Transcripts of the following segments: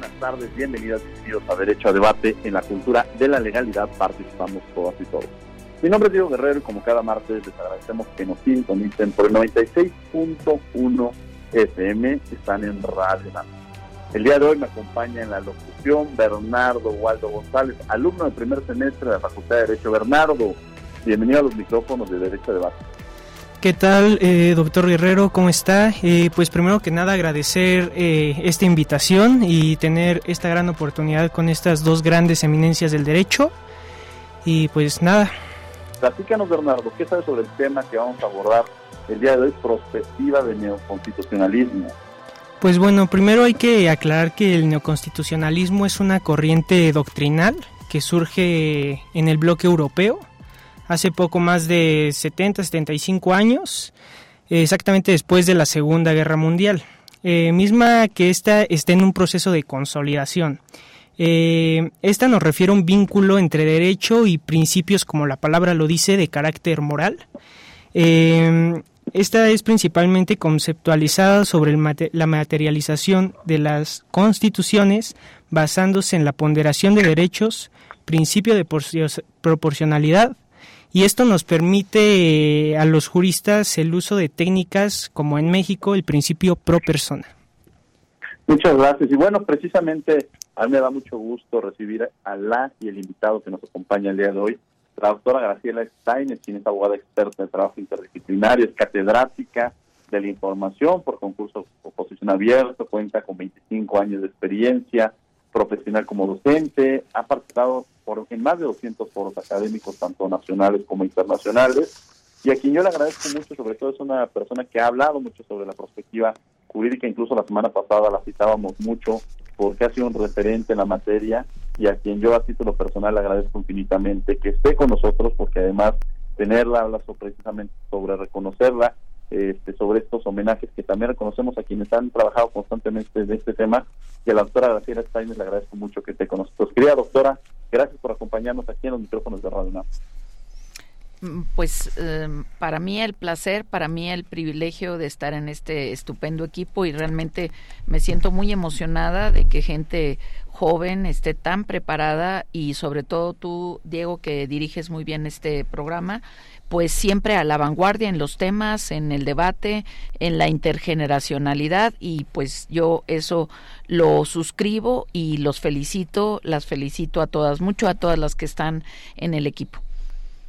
Buenas tardes, bienvenidos, bienvenidos a Derecho a Debate. En la cultura de la legalidad participamos todas y todos. Mi nombre es Diego Guerrero y como cada martes les agradecemos que nos sintonicen por el 96.1 FM, están en Radio El día de hoy me acompaña en la locución Bernardo Waldo González, alumno del primer semestre de la Facultad de Derecho. Bernardo, bienvenido a los micrófonos de Derecho a Debate. ¿Qué tal, eh, doctor Guerrero? ¿Cómo está? Eh, pues primero que nada agradecer eh, esta invitación y tener esta gran oportunidad con estas dos grandes eminencias del derecho. Y pues nada. Platícanos, Bernardo, ¿qué sabes sobre el tema que vamos a abordar el día de hoy, prospectiva de neoconstitucionalismo? Pues bueno, primero hay que aclarar que el neoconstitucionalismo es una corriente doctrinal que surge en el bloque europeo hace poco más de 70, 75 años, exactamente después de la Segunda Guerra Mundial, eh, misma que esta está en un proceso de consolidación. Eh, esta nos refiere a un vínculo entre derecho y principios, como la palabra lo dice, de carácter moral. Eh, esta es principalmente conceptualizada sobre la materialización de las constituciones basándose en la ponderación de derechos, principio de proporcionalidad, y esto nos permite eh, a los juristas el uso de técnicas como en México el principio pro persona. Muchas gracias. Y bueno, precisamente a mí me da mucho gusto recibir a la y el invitado que nos acompaña el día de hoy, la doctora Graciela Steiner, quien es abogada experta en trabajo interdisciplinario, es catedrática de la información por concurso oposición abierto, cuenta con 25 años de experiencia profesional como docente, ha participado en más de 200 foros académicos, tanto nacionales como internacionales, y a quien yo le agradezco mucho, sobre todo es una persona que ha hablado mucho sobre la perspectiva jurídica, incluso la semana pasada la citábamos mucho porque ha sido un referente en la materia y a quien yo a título personal le agradezco infinitamente que esté con nosotros porque además tenerla habla precisamente sobre reconocerla este, sobre estos homenajes que también reconocemos a quienes han trabajado constantemente en este tema. Y a la doctora Graciela Steiner le agradezco mucho que esté con nosotros. Querida doctora, gracias por acompañarnos aquí en los micrófonos de Radio NAM. Mm, pues em, para mí el placer, para mí el privilegio de estar en este estupendo equipo y realmente me siento muy emocionada de que gente joven esté tan preparada y sobre todo tú, Diego, que diriges muy bien este programa, pues siempre a la vanguardia en los temas, en el debate, en la intergeneracionalidad y pues yo eso lo suscribo y los felicito, las felicito a todas, mucho a todas las que están en el equipo.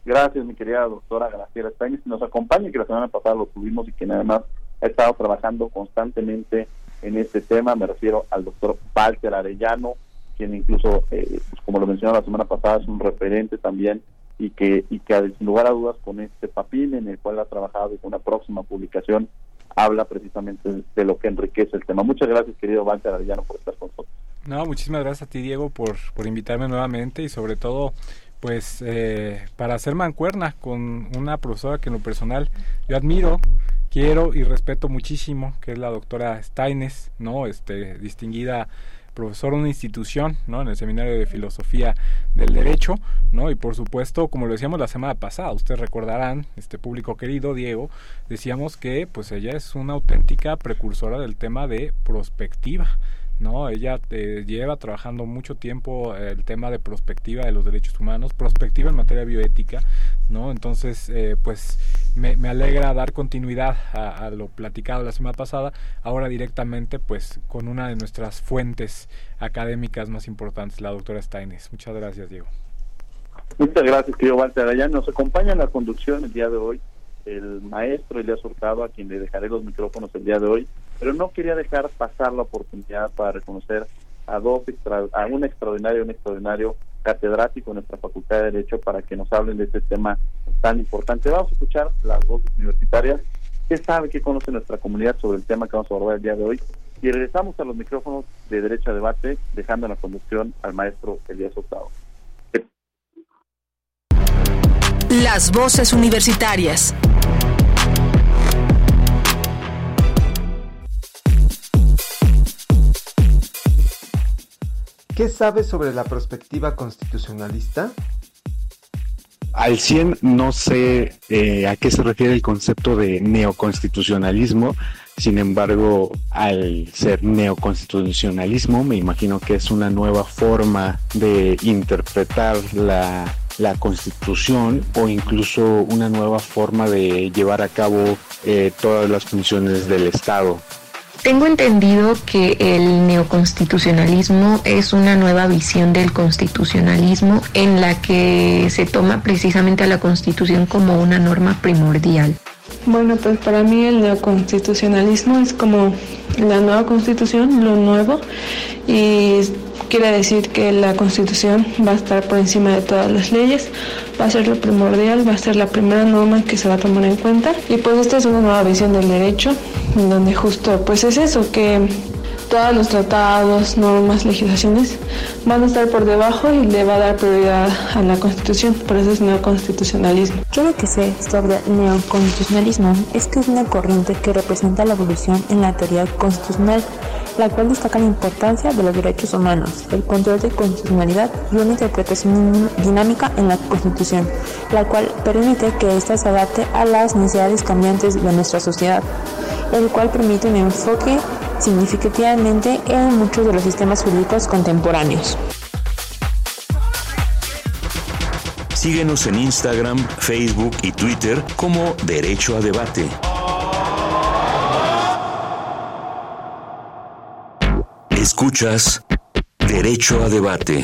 Gracias, mi querida doctora Graciela España, que nos acompaña, que la semana pasada lo tuvimos y que además ha estado trabajando constantemente en este tema. Me refiero al doctor Walter Arellano, quien incluso, eh, pues como lo mencionaba la semana pasada, es un referente también y que, y que sin lugar a dudas con este papel en el cual ha trabajado y con una próxima publicación habla precisamente de lo que enriquece el tema. Muchas gracias, querido Walter Arellano, por estar con nosotros. No, muchísimas gracias a ti, Diego, por, por invitarme nuevamente y sobre todo, pues, eh, para hacer mancuerna con una profesora que en lo personal yo admiro, quiero y respeto muchísimo, que es la doctora Steines, ¿no? Este, distinguida profesor de una institución, ¿no? En el Seminario de Filosofía del Derecho, ¿no? Y por supuesto, como lo decíamos la semana pasada, ustedes recordarán, este público querido, Diego, decíamos que pues ella es una auténtica precursora del tema de prospectiva, ¿no? Ella eh, lleva trabajando mucho tiempo el tema de prospectiva de los derechos humanos, prospectiva en materia bioética, ¿no? Entonces, eh, pues me, alegra dar continuidad a, lo platicado la semana pasada, ahora directamente pues con una de nuestras fuentes académicas más importantes, la doctora Steines. Muchas gracias, Diego. Muchas gracias, querido Walter Allá Nos acompaña en la conducción el día de hoy el maestro Elías Hurtado, a quien le dejaré los micrófonos el día de hoy, pero no quería dejar pasar la oportunidad para reconocer a dos a un extraordinario, un extraordinario catedrático en nuestra Facultad de Derecho para que nos hablen de este tema tan importante. Vamos a escuchar las voces universitarias, qué sabe, qué conoce nuestra comunidad sobre el tema que vamos a abordar el día de hoy. Y regresamos a los micrófonos de Derecho a Debate, dejando la conducción al maestro Elías Hurtado. Las voces universitarias. ¿Qué sabes sobre la perspectiva constitucionalista? Al 100 no sé eh, a qué se refiere el concepto de neoconstitucionalismo, sin embargo, al ser neoconstitucionalismo, me imagino que es una nueva forma de interpretar la la constitución o incluso una nueva forma de llevar a cabo eh, todas las funciones del Estado. Tengo entendido que el neoconstitucionalismo es una nueva visión del constitucionalismo en la que se toma precisamente a la constitución como una norma primordial. Bueno, pues para mí el neoconstitucionalismo es como la nueva constitución, lo nuevo, y quiere decir que la constitución va a estar por encima de todas las leyes, va a ser lo primordial, va a ser la primera norma que se va a tomar en cuenta. Y pues esta es una nueva visión del derecho, donde justo pues es eso, que todos los tratados, normas, legislaciones van a estar por debajo y le va a dar prioridad a la Constitución, por eso es neoconstitucionalismo. Yo lo que sé sobre neoconstitucionalismo es que es una corriente que representa la evolución en la teoría constitucional la cual destaca la importancia de los derechos humanos, el control de constitucionalidad y una interpretación dinámica en la Constitución, la cual permite que ésta se adapte a las necesidades cambiantes de nuestra sociedad, el cual permite un enfoque significativamente en muchos de los sistemas jurídicos contemporáneos. Síguenos en Instagram, Facebook y Twitter como Derecho a Debate. Escuchas Derecho a Debate.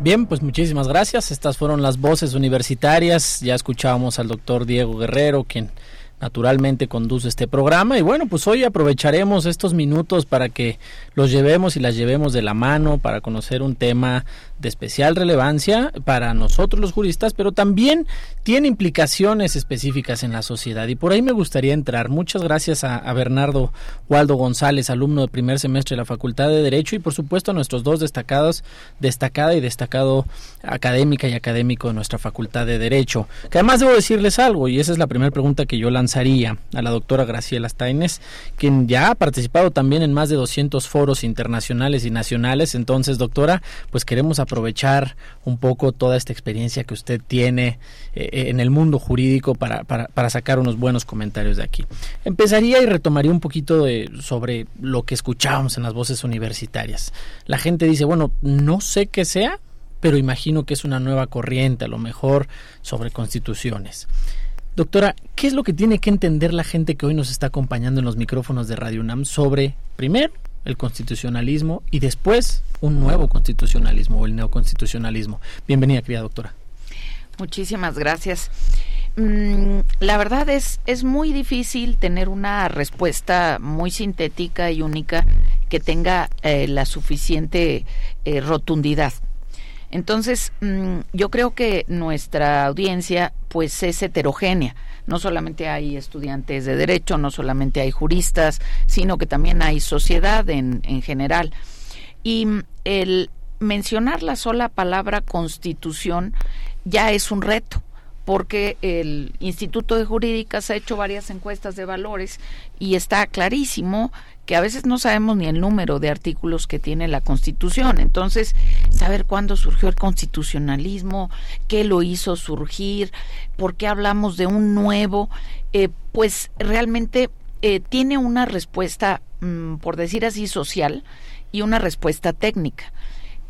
Bien, pues muchísimas gracias. Estas fueron las voces universitarias. Ya escuchábamos al doctor Diego Guerrero, quien naturalmente conduce este programa. Y bueno, pues hoy aprovecharemos estos minutos para que los llevemos y las llevemos de la mano para conocer un tema de especial relevancia para nosotros los juristas, pero también tiene implicaciones específicas en la sociedad. Y por ahí me gustaría entrar. Muchas gracias a, Bernardo Waldo González, alumno de primer semestre de la Facultad de Derecho, y por supuesto a nuestros dos destacados, destacada y destacado académica y académico de nuestra Facultad de Derecho. Que además debo decirles algo, y esa es la primera pregunta que yo lanzaría a la doctora Graciela Steines, quien ya ha participado también en más de 200 foros internacionales y nacionales. Entonces, doctora, pues queremos aprovechar un poco toda esta experiencia que usted tiene eh, en el mundo jurídico para, para, sacar unos buenos comentarios de aquí. Empezaría y retomaría un poquito de, sobre lo que escuchábamos en las voces universitarias. La gente dice, bueno, no sé qué sea, pero imagino que es una nueva corriente, a lo mejor sobre constituciones. Doctora, ¿qué es lo que tiene que entender la gente que hoy nos está acompañando en los micrófonos de Radio UNAM sobre, primero, el constitucionalismo y después un nuevo constitucionalismo o el neoconstitucionalismo. Bienvenida, querida doctora. Muchísimas gracias. Mm, la verdad es, es muy difícil tener una respuesta muy sintética y única que tenga eh, la suficiente eh, rotundidad. Entonces, mm, yo creo que nuestra audiencia pues es heterogénea. No solamente hay estudiantes de derecho, no solamente hay juristas, sino que también hay sociedad en, en general. Y mm, el mencionar la sola palabra constitución ya es un reto porque el Instituto de Jurídicas ha hecho varias encuestas de valores y está clarísimo que a veces no sabemos ni el número de artículos que tiene la Constitución. Entonces, saber cuándo surgió el constitucionalismo, qué lo hizo surgir, por qué hablamos de un nuevo, eh, pues realmente eh, tiene una respuesta, mm, por decir así, social y una respuesta técnica.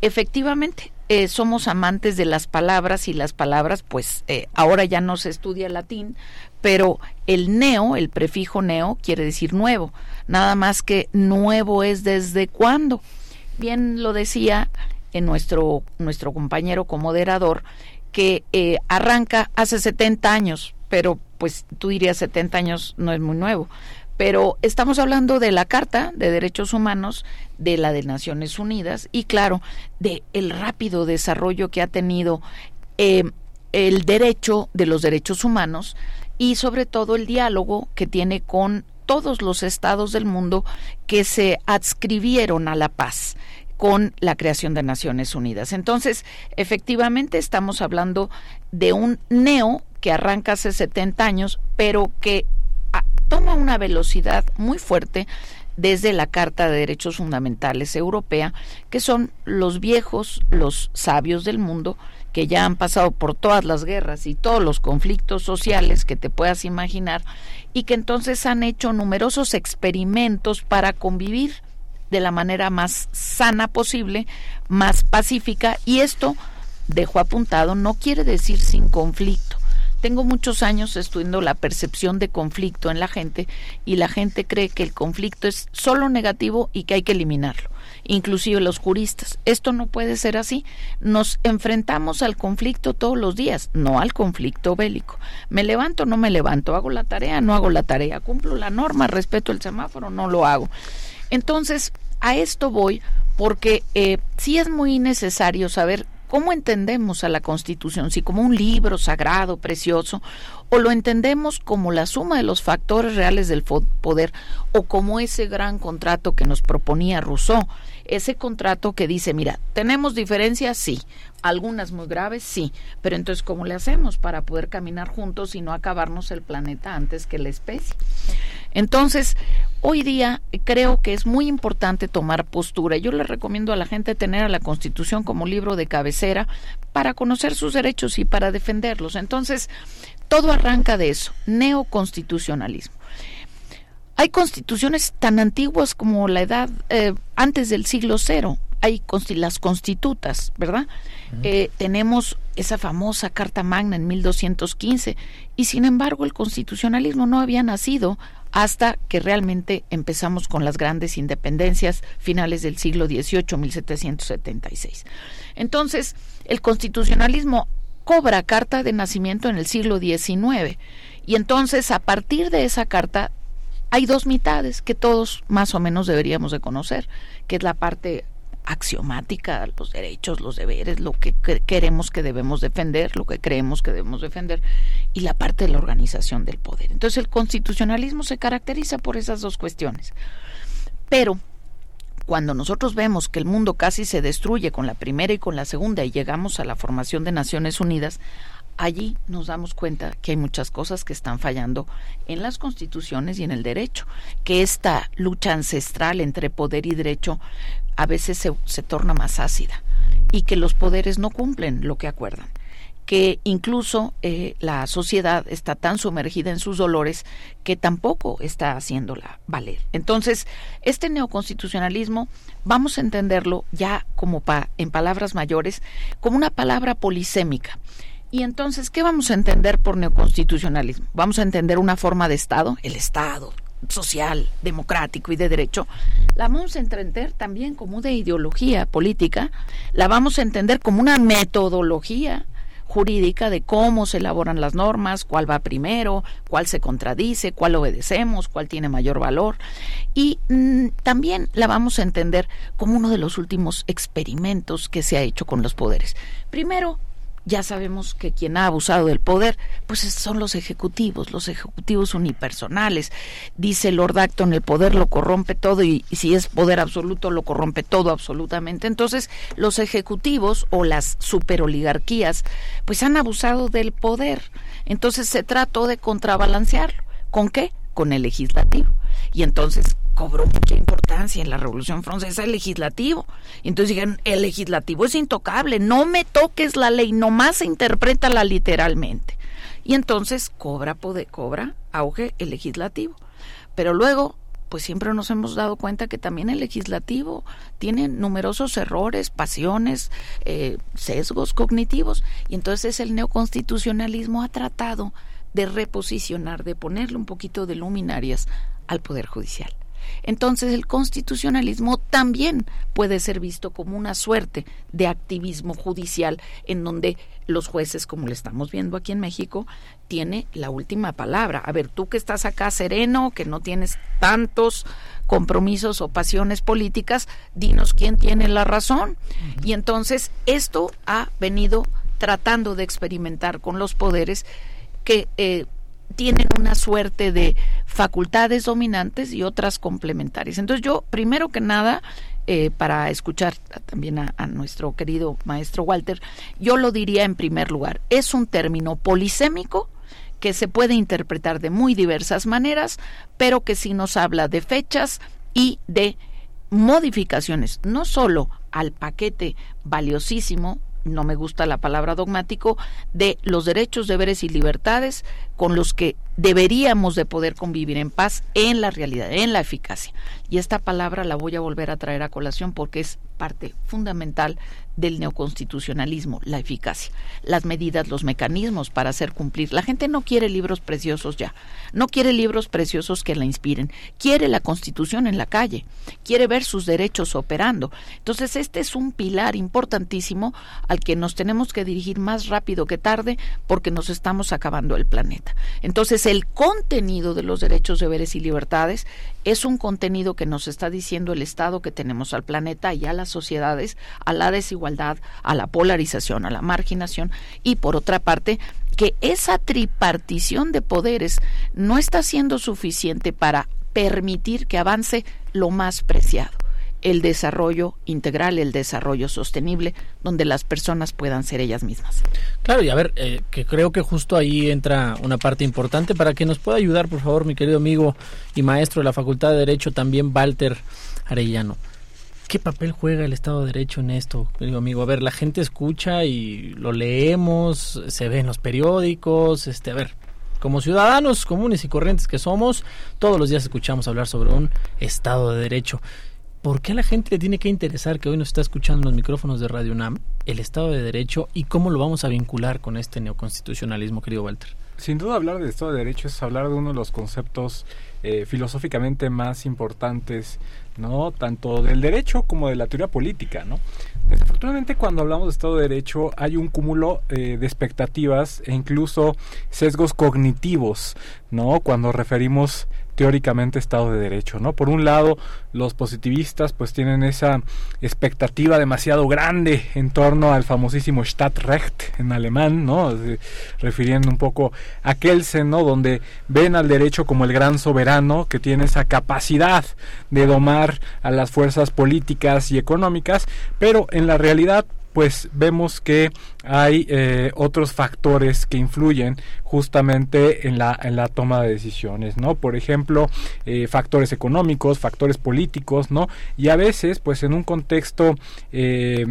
Efectivamente, eh, somos amantes de las palabras y las palabras, pues ahora ya no se estudia latín, pero el neo, el prefijo neo, quiere decir nuevo, nada más que nuevo es desde cuándo. Bien lo decía en nuestro, nuestro compañero comoderador, que eh, arranca hace 70 años, pero pues tú dirías 70 años no es muy nuevo, pero estamos hablando de la Carta de Derechos Humanos de la de Naciones Unidas y claro, de el rápido desarrollo que ha tenido eh, el derecho de los derechos humanos y sobre todo el diálogo que tiene con todos los estados del mundo que se adscribieron a la paz con la creación de Naciones Unidas. Entonces, efectivamente estamos hablando de un neo que arranca hace 70 años, pero que toma una velocidad muy fuerte desde la Carta de Derechos Fundamentales Europea, que son los viejos, los sabios del mundo, que ya han pasado por todas las guerras y todos los conflictos sociales que te puedas imaginar, y que entonces han hecho numerosos experimentos para convivir de la manera más sana posible, más pacífica, y esto, dejo apuntado, no quiere decir sin conflicto. Tengo muchos años estudiando la percepción de conflicto en la gente y la gente cree que el conflicto es solo negativo y que hay que eliminarlo, inclusive los juristas. Esto no puede ser así. Nos enfrentamos al conflicto todos los días, no al conflicto bélico. Me levanto, no me levanto, hago la tarea, no hago la tarea, cumplo la norma, respeto el semáforo, no lo hago. Entonces, a esto voy porque eh, sí es muy necesario saber ¿Cómo entendemos a la Constitución? Si como un libro sagrado, precioso, o lo entendemos como la suma de los factores reales del poder, o como ese gran contrato que nos proponía Rousseau, ese contrato que dice, mira, tenemos diferencias, sí, algunas muy graves, sí, pero entonces, ¿cómo le hacemos para poder caminar juntos y no acabarnos el planeta antes que la especie? Entonces, hoy día creo que es muy importante tomar postura. Yo le recomiendo a la gente tener a la Constitución como libro de cabecera para conocer sus derechos y para defenderlos. Entonces, todo arranca de eso, neoconstitucionalismo. Hay constituciones tan antiguas como la edad eh, antes del siglo cero. Hay las constitutas, ¿verdad? Eh, tenemos esa famosa Carta Magna en 1215 y sin embargo el constitucionalismo no había nacido hasta que realmente empezamos con las grandes independencias finales del siglo XVIII, 1776. Entonces, el constitucionalismo cobra carta de nacimiento en el siglo XIX y entonces a partir de esa carta hay dos mitades que todos más o menos deberíamos de conocer, que es la parte axiomática, los derechos, los deberes, lo que queremos que debemos defender, lo que creemos que debemos defender, y la parte de la organización del poder. Entonces el constitucionalismo se caracteriza por esas dos cuestiones. Pero cuando nosotros vemos que el mundo casi se destruye con la primera y con la segunda y llegamos a la formación de Naciones Unidas, allí nos damos cuenta que hay muchas cosas que están fallando en las constituciones y en el derecho, que esta lucha ancestral entre poder y derecho a veces se, se torna más ácida y que los poderes no cumplen lo que acuerdan que incluso eh, la sociedad está tan sumergida en sus dolores que tampoco está haciéndola valer. Entonces, este neoconstitucionalismo vamos a entenderlo ya como pa, en palabras mayores, como una palabra polisémica. Y entonces, ¿qué vamos a entender por neoconstitucionalismo? Vamos a entender una forma de Estado, el Estado social, democrático y de derecho, la vamos a entender también como de ideología política, la vamos a entender como una metodología jurídica de cómo se elaboran las normas, cuál va primero, cuál se contradice, cuál obedecemos, cuál tiene mayor valor. Y mm, también la vamos a entender como uno de los últimos experimentos que se ha hecho con los poderes. Primero, ya sabemos que quien ha abusado del poder, pues son los ejecutivos, los ejecutivos unipersonales. Dice Lord Acton, el poder lo corrompe todo y, si es poder absoluto lo corrompe todo absolutamente. Entonces, los ejecutivos o las superoligarquías, pues han abusado del poder. Entonces se trató de contrabalancearlo. ¿Con qué? Con el legislativo. Y entonces, cobró mucha importancia en la Revolución Francesa el legislativo. Entonces dijeron, el legislativo es intocable, no me toques la ley, nomás interprétala literalmente. Y entonces cobra poder, cobra auge el legislativo. pero luego pues siempre nos hemos dado cuenta que también el legislativo tiene numerosos errores, pasiones, eh, sesgos cognitivos, y entonces el neoconstitucionalismo ha tratado de reposicionar, de ponerle un poquito de luminarias al Poder Judicial. Entonces el constitucionalismo también puede ser visto como una suerte de activismo judicial en donde los jueces, como le estamos viendo aquí en México, tiene la última palabra. A ver, tú que estás acá sereno, que no tienes tantos compromisos o pasiones políticas, dinos quién tiene la razón. Y entonces esto ha venido tratando de experimentar con los poderes que eh, tienen una suerte de facultades dominantes y otras complementarias. Entonces yo, primero que nada, eh, para escuchar también a, a, nuestro querido maestro Walter, yo lo diría en primer lugar, es un término polisémico que se puede interpretar de muy diversas maneras, pero que sí nos habla de fechas y de modificaciones, no solo al paquete valiosísimo no me gusta la palabra dogmático, de los derechos, deberes y libertades con los que deberíamos de poder convivir en paz en la realidad, en la eficacia. Y esta palabra la voy a volver a traer a colación porque es parte fundamental del neoconstitucionalismo, la eficacia, las medidas, los mecanismos para hacer cumplir. La gente no quiere libros preciosos ya, no quiere libros preciosos que la inspiren, quiere la constitución en la calle, quiere ver sus derechos operando. Entonces, este es un pilar importantísimo al que nos tenemos que dirigir más rápido que tarde porque nos estamos acabando el planeta. Entonces, el contenido de los derechos, deberes y libertades es un contenido que nos está diciendo el Estado que tenemos al planeta y a las sociedades, a la desigualdad, a la polarización, a la marginación y por otra parte que esa tripartición de poderes no está siendo suficiente para permitir que avance lo más preciado el desarrollo integral, el desarrollo sostenible, donde las personas puedan ser ellas mismas. Claro, y a ver, eh, que creo que justo ahí entra una parte importante para que nos pueda ayudar, por favor, mi querido amigo y maestro de la Facultad de Derecho, también Walter Arellano. ¿Qué papel juega el Estado de Derecho en esto, querido amigo? A ver, la gente escucha y lo leemos, se ve en los periódicos, este, a ver, como ciudadanos comunes y corrientes que somos, todos los días escuchamos hablar sobre un Estado de Derecho. ¿Por qué a la gente le tiene que interesar que hoy nos está escuchando en los micrófonos de Radio UNAM el Estado de Derecho y cómo lo vamos a vincular con este neoconstitucionalismo, querido Walter? Sin duda hablar del Estado de Derecho es hablar de uno de los conceptos eh, filosóficamente más importantes, ¿no? Tanto del derecho como de la teoría política, ¿no? Desafortunadamente cuando hablamos de Estado de Derecho hay un cúmulo eh, de expectativas e incluso sesgos cognitivos, ¿no? Cuando referimos teóricamente Estado de Derecho, ¿no? Por un lado, los positivistas pues tienen esa expectativa demasiado grande en torno al famosísimo Stadtrecht en alemán, ¿no? Refiriendo un poco a Kelsen, ¿no? Donde ven al derecho como el gran soberano que tiene esa capacidad de domar a las fuerzas políticas y económicas, pero en la realidad pues vemos que hay eh, otros factores que influyen justamente en la, en la toma de decisiones, ¿no? Por ejemplo, eh, factores económicos, factores políticos, ¿no? Y a veces, pues en un contexto eh,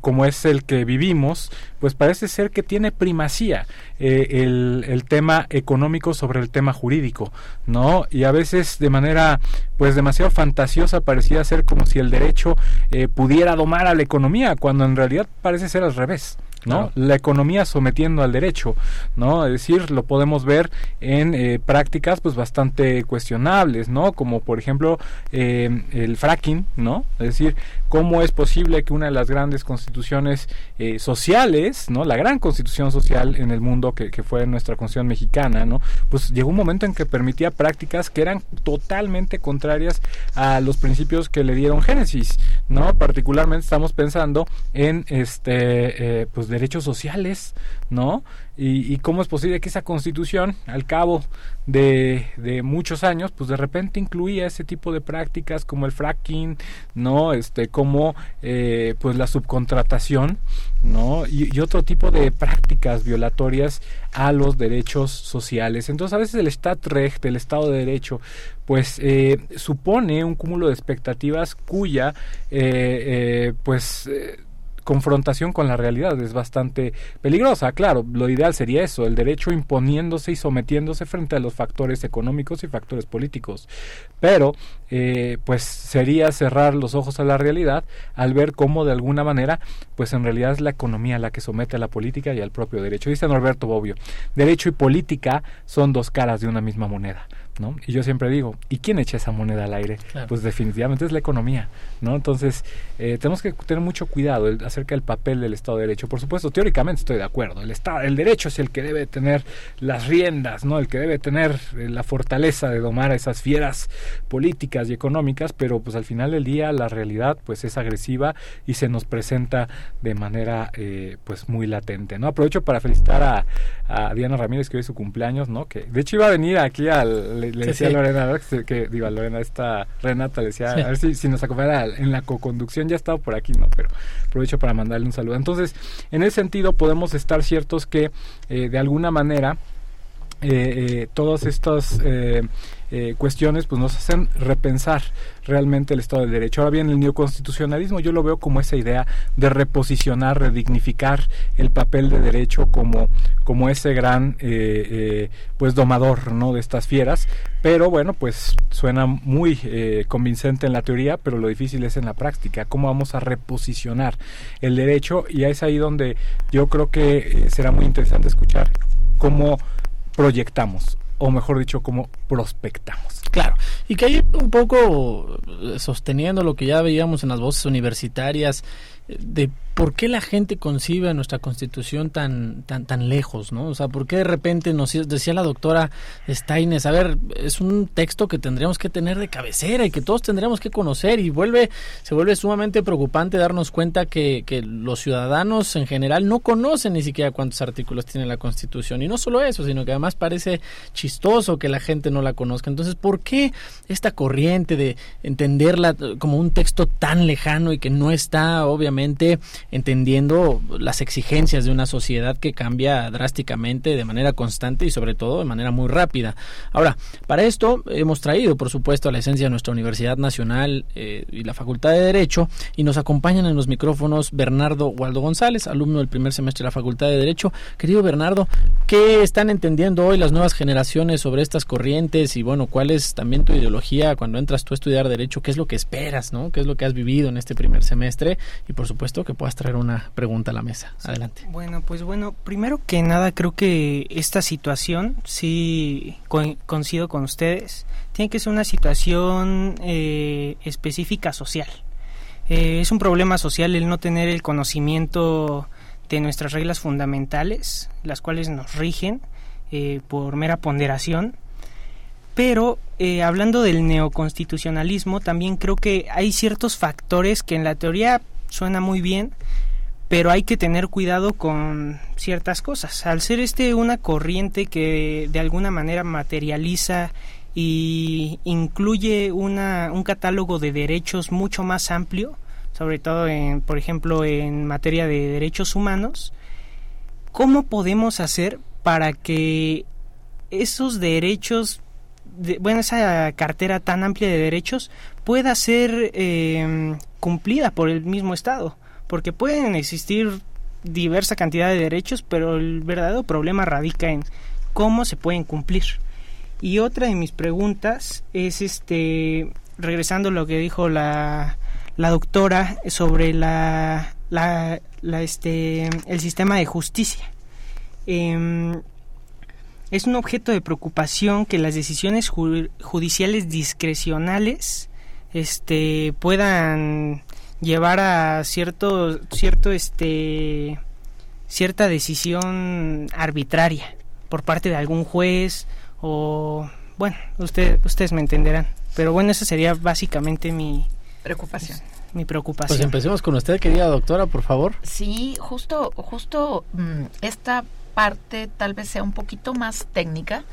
como es el que vivimos, pues parece ser que tiene primacía el, el, tema económico sobre el tema jurídico, ¿no? Y a veces de manera, pues demasiado fantasiosa parecía ser como si el derecho pudiera domar a la economía, cuando en realidad parece ser al revés. ¿no? La economía sometiendo al derecho, ¿no? Es decir, lo podemos ver en eh, prácticas pues bastante cuestionables, ¿no? Como por ejemplo eh, el fracking, ¿no? Es decir, cómo es posible que una de las grandes constituciones eh, sociales, ¿no? La gran constitución social en el mundo que, que fue nuestra constitución mexicana, ¿no? Pues llegó un momento en que permitía prácticas que eran totalmente contrarias a los principios que le dieron Génesis, ¿no? Particularmente estamos pensando en este, pues derechos sociales, ¿no? Y, cómo es posible que esa constitución, al cabo de, de, muchos años, pues de repente incluía ese tipo de prácticas como el fracking, ¿no? Este, como eh, pues la subcontratación, ¿no? Y, otro tipo de prácticas violatorias a los derechos sociales. Entonces a veces el Stadtrecht, el Estado de Derecho, pues eh, supone un cúmulo de expectativas cuya, eh, pues confrontación con la realidad es bastante peligrosa. Claro, lo ideal sería eso, el derecho imponiéndose y sometiéndose frente a los factores económicos y factores políticos. Pero, eh, pues sería cerrar los ojos a la realidad al ver cómo de alguna manera, pues en realidad es la economía la que somete a la política y al propio derecho. Dice Norberto Bobbio, derecho y política son dos caras de una misma moneda. ¿No? Y yo siempre digo, ¿y quién echa esa moneda al aire? Pues definitivamente es la economía, ¿no? Entonces, eh, tenemos que tener mucho cuidado acerca del papel del Estado de Derecho. Por supuesto, teóricamente estoy de acuerdo. El Estado, el derecho es el que debe tener las riendas, ¿no? El que debe tener eh, la fortaleza de domar a esas fieras políticas y económicas, pero pues al final del día la realidad pues es agresiva y se nos presenta de manera eh, pues muy latente, ¿no? Aprovecho para felicitar a, a Diana Ramírez que hoy es su cumpleaños, ¿no? Que de hecho iba a venir aquí al le, decía a Lorena, que, que, digo a Lorena, esta Renata le decía, a ver si, si nos acompaña en la co-conducción, ya estado por aquí, ¿no? Pero aprovecho para mandarle un saludo. Entonces, en ese sentido podemos estar ciertos que eh, de alguna manera eh, eh, todas estas eh, cuestiones pues nos hacen repensar realmente el Estado de Derecho. Ahora bien, el neoconstitucionalismo yo lo veo como esa idea de reposicionar, redignificar el papel de derecho como, como ese gran eh, eh, pues domador ¿no? de estas fieras. Pero bueno, pues suena muy eh, convincente en la teoría, pero lo difícil es en la práctica. ¿Cómo vamos a reposicionar el derecho? Y es ahí donde yo creo que eh, será muy interesante escuchar cómo proyectamos o mejor dicho, cómo prospectamos. Claro, y que hay un poco eh, sosteniendo lo que ya veíamos en las voces universitarias de por qué la gente concibe a nuestra constitución tan, tan, tan lejos, ¿no? O sea, por qué de repente nos decía la doctora Steines, a ver, es un texto que tendríamos que tener de cabecera y que todos tendríamos que conocer y vuelve, se vuelve sumamente preocupante darnos cuenta que, que los ciudadanos en general no conocen ni siquiera cuántos artículos tiene la constitución. Y no solo eso, sino que además parece chistoso que la gente no la conozca. Entonces, ¿por qué esta corriente de entenderla como un texto tan lejano y que no está, obviamente, entendiendo las exigencias de una sociedad que cambia drásticamente de manera constante y sobre todo de manera muy rápida. Ahora, para esto hemos traído, por supuesto, a la esencia de nuestra Universidad Nacional eh, y la Facultad de Derecho y nos acompañan en los micrófonos Bernardo Waldo González, alumno del primer semestre de la Facultad de Derecho. Querido Bernardo, ¿qué están entendiendo hoy las nuevas generaciones sobre estas corrientes y bueno, cuál es también tu ideología cuando entras tú a estudiar Derecho? ¿Qué es lo que esperas, no? ¿Qué es lo que has vivido en este primer semestre? Y por supuesto que puedas traer una pregunta a la mesa. Adelante. Bueno, pues bueno, primero que nada creo que esta situación, sí co coincido con ustedes, tiene que ser una situación eh, específica social. Eh, es un problema social el no tener el conocimiento de nuestras reglas fundamentales, las cuales nos rigen eh, por mera ponderación. Pero eh, hablando del neoconstitucionalismo, también creo que hay ciertos factores que en la teoría suena muy bien, pero hay que tener cuidado con ciertas cosas. Al ser este una corriente que de alguna manera materializa y incluye una, un catálogo de derechos mucho más amplio, sobre todo en, por ejemplo, en materia de derechos humanos, ¿cómo podemos hacer para que esos derechos, de, bueno, esa cartera tan amplia de derechos pueda ser eh, cumplida por el mismo Estado, porque pueden existir diversa cantidad de derechos, pero el verdadero problema radica en cómo se pueden cumplir. Y otra de mis preguntas es este regresando a lo que dijo la, la doctora sobre la, la, la, este el sistema de justicia. Eh, es un objeto de preocupación que las decisiones ju judiciales discrecionales este puedan llevar a cierto cierto este cierta decisión arbitraria por parte de algún juez o bueno usted, ustedes me entenderán. Pero bueno esa sería básicamente mi preocupación. mi preocupación. Pues empecemos con usted querida doctora por favor. Sí justo justo mmm, esta parte tal vez sea un poquito más técnica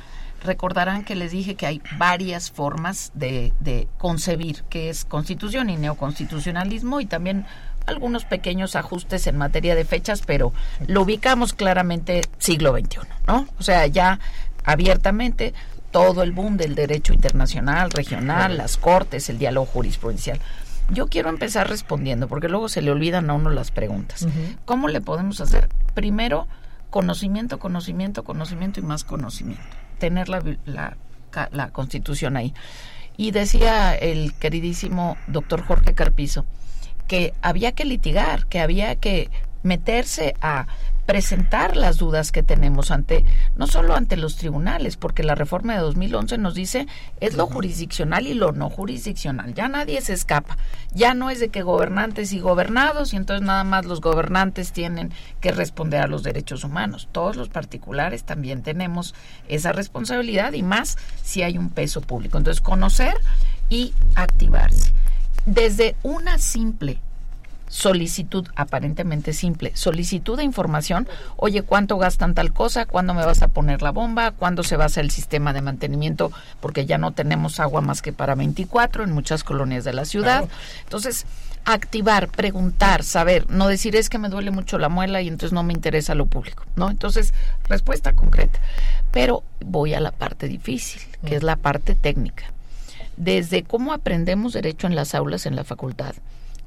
recordarán que les dije que hay varias formas de, de concebir qué es constitución y neoconstitucionalismo y también algunos pequeños ajustes en materia de fechas, pero lo ubicamos claramente siglo XXI, ¿no? O sea, ya abiertamente todo el boom del derecho internacional, regional, las cortes, el diálogo jurisprudencial. yo quiero empezar respondiendo, porque luego se le olvidan a uno las preguntas. ¿Cómo le podemos hacer? Primero, conocimiento, conocimiento, conocimiento y más conocimiento. Tener la, la, la constitución ahí. Y decía el queridísimo doctor Jorge Carpizo que había que litigar, que había que meterse a presentar las dudas que tenemos ante no solo ante los tribunales, porque la reforma de 2011 nos dice es lo jurisdiccional y lo no jurisdiccional. Ya nadie se escapa. Ya no es de que gobernantes y gobernados y entonces nada más los gobernantes tienen que responder a los derechos humanos. Todos los particulares también tenemos esa responsabilidad y más si hay un peso público. Entonces conocer y activarse. Desde una simple solicitud aparentemente simple, solicitud de información, oye, ¿cuánto gastan tal cosa? ¿Cuándo me vas a poner la bomba? ¿Cuándo se va a hacer el sistema de mantenimiento? Porque ya no tenemos agua más que para 24 en muchas colonias de la ciudad. Entonces, activar, preguntar, saber, no decir es que me duele mucho la muela y entonces no me interesa lo público, ¿no? Entonces, respuesta concreta. Pero voy a la parte difícil, que es la parte técnica. Desde cómo aprendemos derecho en las aulas en la facultad,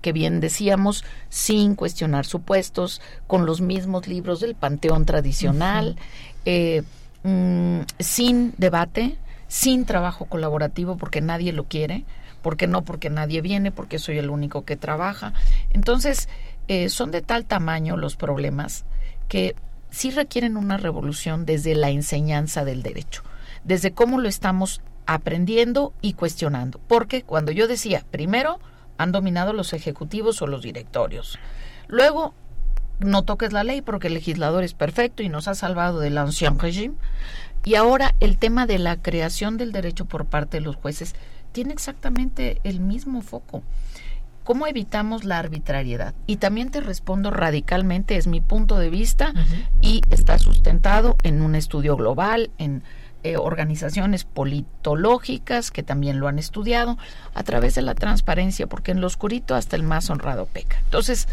que bien decíamos, sin cuestionar supuestos, con los mismos libros del panteón tradicional, eh, mm, sin debate, sin trabajo colaborativo porque nadie lo quiere, porque no porque nadie viene, porque soy el único que trabaja. Entonces, eh, son de tal tamaño los problemas que sí requieren una revolución desde la enseñanza del derecho, desde cómo lo estamos aprendiendo y cuestionando. Porque cuando yo decía, primero, han dominado los ejecutivos o los directorios. Luego, no toques la ley porque el legislador es perfecto y nos ha salvado del ancien régime. Y ahora el tema de la creación del derecho por parte de los jueces tiene exactamente el mismo foco. ¿Cómo evitamos la arbitrariedad? Y también te respondo radicalmente, es mi punto de vista y está sustentado en un estudio global, en eh, organizaciones politológicas que también lo han estudiado a través de la transparencia, porque en lo oscurito hasta el más honrado peca. Entonces,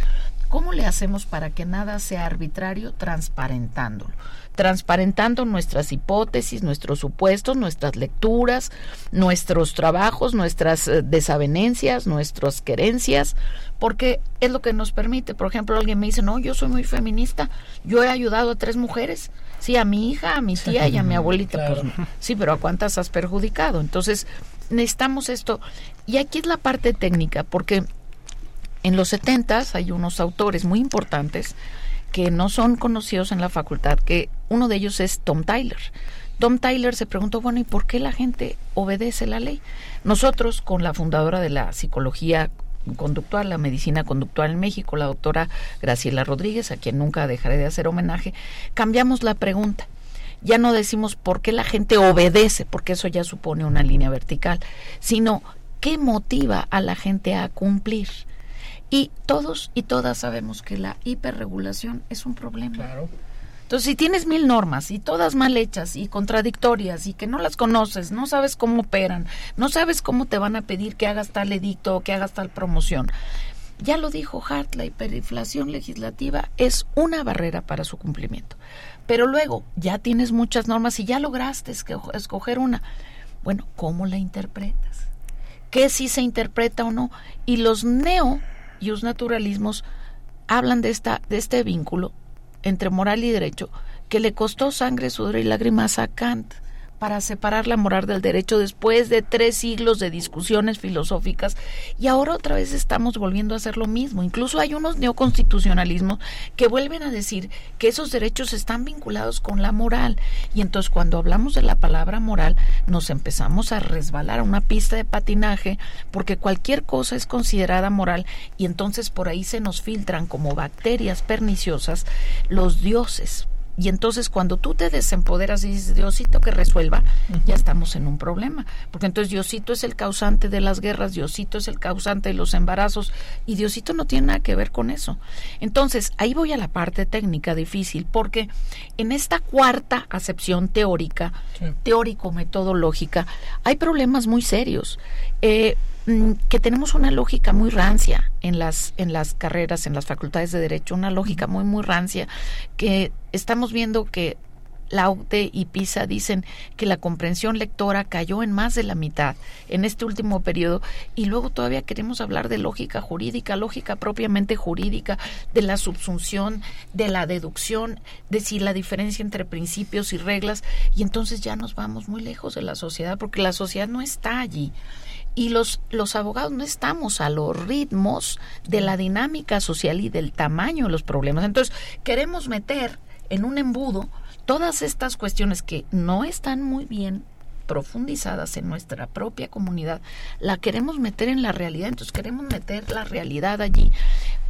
¿cómo le hacemos para que nada sea arbitrario? Transparentándolo transparentando nuestras hipótesis, nuestros supuestos, nuestras lecturas, nuestros trabajos, nuestras eh, desavenencias, nuestras querencias, porque es lo que nos permite. Por ejemplo, alguien me dice, no, yo soy muy feminista, yo he ayudado a tres mujeres, Sí, a mi hija, a mi tía y a mi abuelita. Pues, sí, pero ¿a cuántas has perjudicado? Entonces, necesitamos esto. Y aquí es la parte técnica, porque en los setentas hay unos autores muy importantes que no son conocidos en la facultad, que uno de ellos es Tom Tyler. Tom Tyler se preguntó, bueno, ¿y por qué la gente obedece la ley? Nosotros, con la fundadora de la psicología conductual, la medicina conductual en México, la doctora Graciela Rodríguez, a quien nunca dejaré de hacer homenaje, cambiamos la pregunta. Ya no decimos por qué la gente obedece, porque eso ya supone una línea vertical, sino qué motiva a la gente a cumplir. Y todos y todas sabemos que la hiperregulación es un problema. Claro. Entonces, si tienes mil normas y todas mal hechas y contradictorias y que no las conoces, no sabes cómo operan, no sabes cómo te van a pedir que hagas tal edicto o que hagas tal promoción, ya lo dijo Hart, la hiperinflación legislativa es una barrera para su cumplimiento. Pero luego ya tienes muchas normas y ya lograste escoger una. Bueno, ¿cómo la interpretas? ¿Qué si se interpreta o no? Y los neo y los naturalismos hablan de, esta, de este vínculo entre moral y derecho que le costó sangre, sudor y lágrimas a Kant para separar la moral del derecho después de tres siglos de discusiones filosóficas. Y ahora otra vez estamos volviendo a hacer lo mismo. Incluso hay unos neoconstitucionalismos que vuelven a decir que esos derechos están vinculados con la moral. Y entonces cuando hablamos de la palabra moral nos empezamos a resbalar a una pista de patinaje porque cualquier cosa es considerada moral y entonces por ahí se nos filtran como bacterias perniciosas los dioses y entonces cuando tú te desempoderas y dices, Diosito que resuelva, ya estamos en un problema. Porque entonces Diosito es el causante de las guerras, Diosito es el causante de los embarazos y Diosito no tiene nada que ver con eso. Entonces ahí voy a la parte técnica difícil porque en esta cuarta acepción teórica, teórico-metodológica, hay problemas muy serios. Eh, que tenemos una lógica muy rancia en las en las carreras en las facultades de derecho una lógica muy muy rancia que estamos viendo que la UTE y PISA dicen que la comprensión lectora cayó en más de la mitad en este último periodo y luego todavía queremos hablar de lógica jurídica, lógica propiamente jurídica, de la subsunción, de la deducción, de si la diferencia entre principios y reglas y entonces ya nos vamos muy lejos de la sociedad porque la sociedad no está allí y los, los abogados no estamos a los ritmos de la dinámica social y del tamaño de los problemas. Entonces, queremos meter en un embudo todas estas cuestiones que no están muy bien profundizadas en nuestra propia comunidad, la queremos meter en la realidad, entonces queremos meter la realidad allí.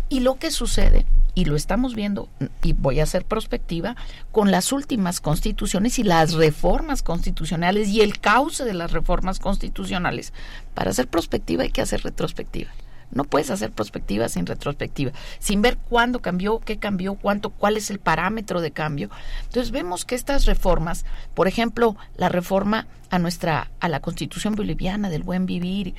Y lo que sucede, y lo estamos viendo, y voy a hacer prospectiva, con las últimas constituciones y las reformas constitucionales y el cauce de las reformas constitucionales. Para hacer prospectiva hay que hacer retrospectiva. No puedes hacer prospectiva sin retrospectiva, sin ver cuándo cambió, qué cambió, cuánto, cuál es el parámetro de cambio. Entonces vemos que estas reformas, por ejemplo, la reforma a nuestra a la Constitución boliviana del buen vivir,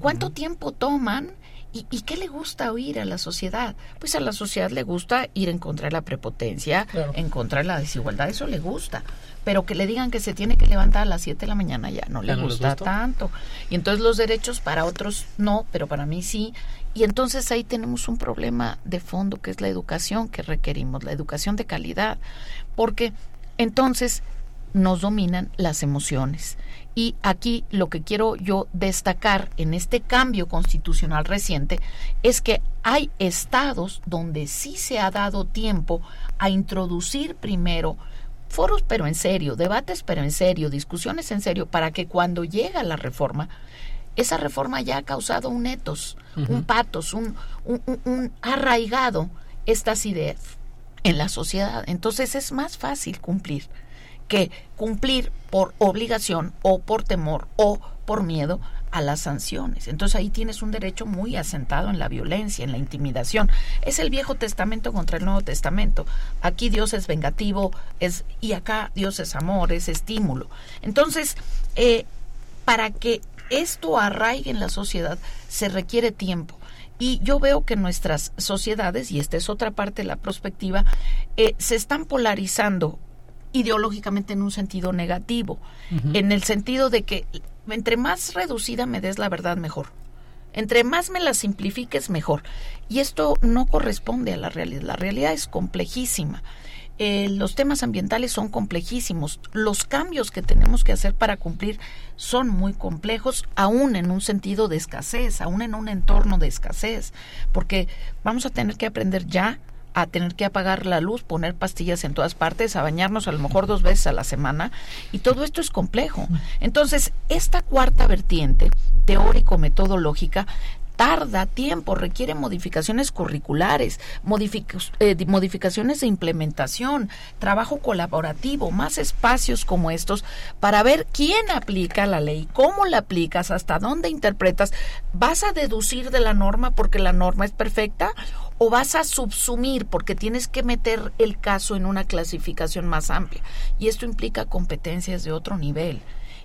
¿cuánto tiempo toman? ¿Y, qué le gusta oír a la sociedad? Pues a la sociedad le gusta ir en contra de la prepotencia, en contra de la desigualdad, eso le gusta. Pero que le digan que se tiene que levantar a las 7 de la mañana ya no le gusta tanto. Y entonces los derechos para otros no, pero para mí sí. Y entonces ahí tenemos un problema de fondo que es la educación que requerimos, la educación de calidad. Porque entonces nos dominan las emociones. Y aquí lo que quiero yo destacar en este cambio constitucional reciente es que hay estados donde sí se ha dado tiempo a introducir primero foros pero en serio, debates pero en serio, discusiones en serio, para que cuando llega la reforma, esa reforma ya ha causado un etos, un patos, un, un, un arraigado estas ideas en la sociedad. Entonces es más fácil cumplir que cumplir por obligación o por temor o por miedo a las sanciones. Entonces ahí tienes un derecho muy asentado en la violencia, en la intimidación. Es el Viejo Testamento contra el Nuevo Testamento. Aquí Dios es vengativo es, y acá Dios es amor, es estímulo. Entonces, eh, para que esto arraigue en la sociedad se requiere tiempo. Y yo veo que nuestras sociedades, y esta es otra parte de la perspectiva, eh, se están polarizando ideológicamente en un sentido negativo, en el sentido de que entre más reducida me des la verdad, mejor. Entre más me la simplifiques, mejor. Y esto no corresponde a la realidad. La realidad es complejísima. Eh, los temas ambientales son complejísimos. Los cambios que tenemos que hacer para cumplir son muy complejos, aún en un sentido de escasez, aún en un entorno de escasez, porque vamos a tener que aprender ya a tener que apagar la luz, poner pastillas en todas partes, a bañarnos a lo mejor dos veces a la semana, y todo esto es complejo. Entonces, esta cuarta vertiente, teórico-metodológica, tarda tiempo, requiere modificaciones curriculares, eh, modificaciones de implementación, trabajo colaborativo, más espacios como estos para ver quién aplica la ley, cómo la aplicas, hasta dónde interpretas. ¿Vas a deducir de la norma porque la norma es perfecta o vas a subsumir porque tienes que meter el caso en una clasificación más amplia? Y esto implica competencias de otro nivel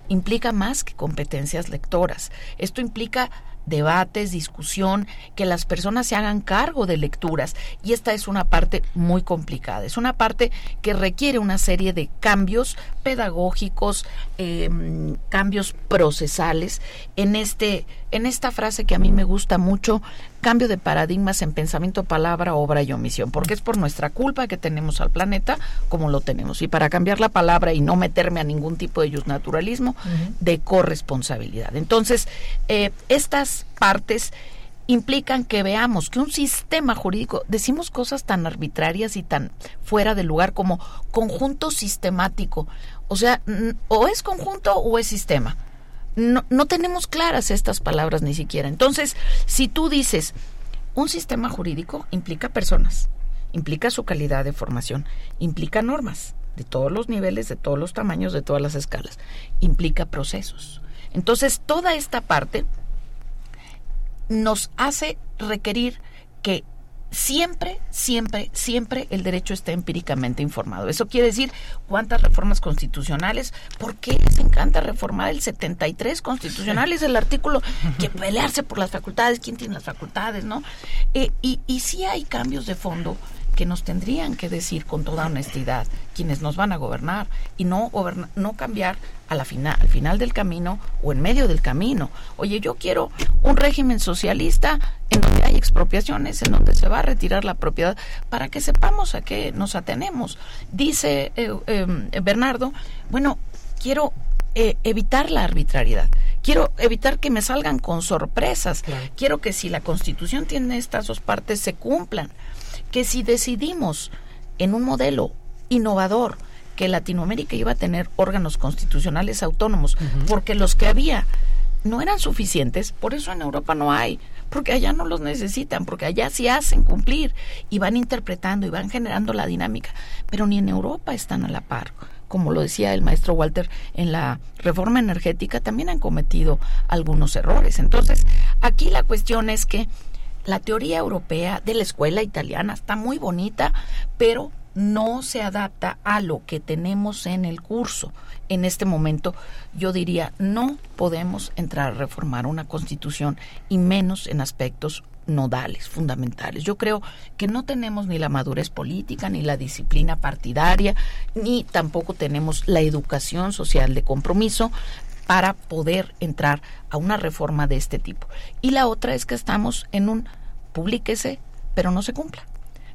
implica más que competencias lectoras. Esto implica debates, discusión, que las personas se hagan cargo de lecturas. Y esta es una parte muy complicada. Es una parte que requiere una serie de cambios pedagógicos, em, cambios procesales en este en esta frase que a mí me gusta mucho, cambio de paradigmas en pensamiento, palabra, obra y omisión, porque es por nuestra culpa que tenemos al planeta como lo tenemos. Y para cambiar la palabra y no meterme a ningún tipo de naturalismo, de corresponsabilidad. Entonces, eh, estas partes implican que veamos que un sistema jurídico, decimos cosas tan arbitrarias y tan fuera de lugar como conjunto sistemático, o sea, o es conjunto o es sistema. No, no tenemos claras estas palabras ni siquiera. Entonces, si tú dices, un sistema jurídico implica personas, implica su calidad de formación, implica normas de todos los niveles, de todos los tamaños, de todas las escalas, implica procesos. Entonces, toda esta parte nos hace requerir que siempre, siempre, siempre el derecho esté empíricamente informado. Eso quiere decir cuántas reformas constitucionales, ¿por qué les encanta reformar el 73 constitucional? Es el artículo que pelearse por las facultades, quién tiene las facultades, ¿no? Eh, y, y sí hay cambios de fondo que nos tendrían que decir con toda honestidad quienes nos van a gobernar y no no cambiar a la final, al final del camino o en medio del camino. Oye, yo quiero un régimen socialista en donde hay expropiaciones, en donde se va a retirar la propiedad, para que sepamos a qué nos atenemos. Dice eh, em, Bernardo, bueno, quiero eh, evitar la arbitrariedad. Quiero evitar que me salgan con sorpresas. Quiero que si la Constitución tiene estas dos partes se cumplan que si decidimos en un modelo innovador que Latinoamérica iba a tener órganos constitucionales autónomos, porque los que había no eran suficientes, por eso en Europa no hay, porque allá no los necesitan, porque allá sí hacen cumplir y van interpretando y van generando la dinámica, pero ni en Europa están a la par. Como lo decía el maestro Walter, en la reforma energética también han cometido algunos errores. Entonces, aquí la cuestión es que la teoría europea de la escuela italiana está muy bonita, pero no se adapta a lo que tenemos en el curso. En este momento yo diría, no podemos entrar a reformar una constitución y menos en aspectos nodales, fundamentales. Yo creo que no tenemos ni la madurez política, ni la disciplina partidaria, ni tampoco tenemos la educación social de compromiso para poder entrar a una reforma de este tipo. Y la otra es que estamos en un publíquese, pero no se cumpla.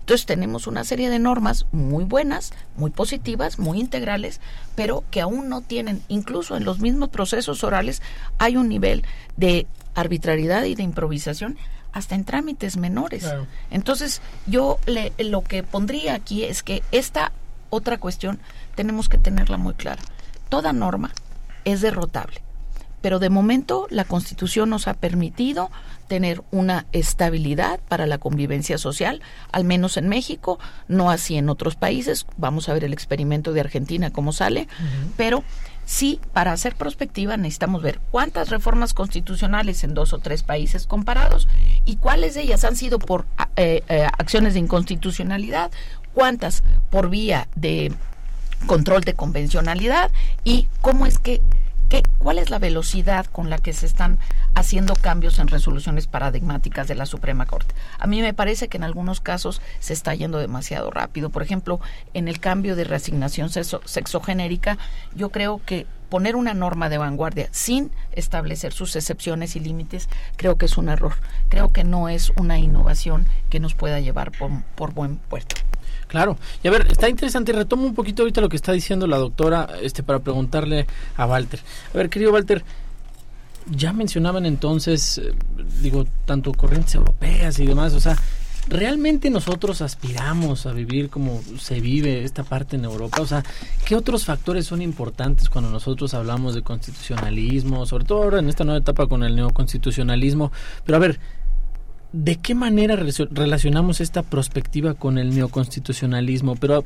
Entonces tenemos una serie de normas muy buenas, muy positivas, muy integrales, pero que aún no tienen, incluso en los mismos procesos orales, hay un nivel de arbitrariedad y de improvisación hasta en trámites menores. Entonces yo le, lo que pondría aquí es que esta otra cuestión tenemos que tenerla muy clara. Toda norma es derrotable. Pero de momento la Constitución nos ha permitido tener una estabilidad para la convivencia social, al menos en México, no así en otros países. Vamos a ver el experimento de Argentina cómo sale, pero sí, para hacer prospectiva necesitamos ver cuántas reformas constitucionales en dos o tres países comparados y cuáles de ellas han sido por eh, eh, acciones de inconstitucionalidad, cuántas por vía de control de convencionalidad y cómo es que ¿Cuál es la velocidad con la que se están haciendo cambios en resoluciones paradigmáticas de la Suprema Corte? A mí me parece que en algunos casos se está yendo demasiado rápido. Por ejemplo, en el cambio de reasignación sexogenérica, yo creo que poner una norma de vanguardia sin establecer sus excepciones y límites, creo que es un error. Creo que no es una innovación que nos pueda llevar por, por buen puerto. Claro. Y a ver, está interesante. Retomo un poquito ahorita lo que está diciendo la doctora este, para preguntarle a Walter. A ver, querido Walter, ya mencionaban entonces, eh, digo, tanto corrientes europeas y demás, o sea, ¿realmente nosotros aspiramos a vivir como se vive esta parte en Europa? O sea, ¿qué otros factores son importantes cuando nosotros hablamos de constitucionalismo, sobre todo ahora en esta nueva etapa con el neoconstitucionalismo? Pero a ver, ¿De qué manera relacionamos esta perspectiva con el neoconstitucionalismo? Pero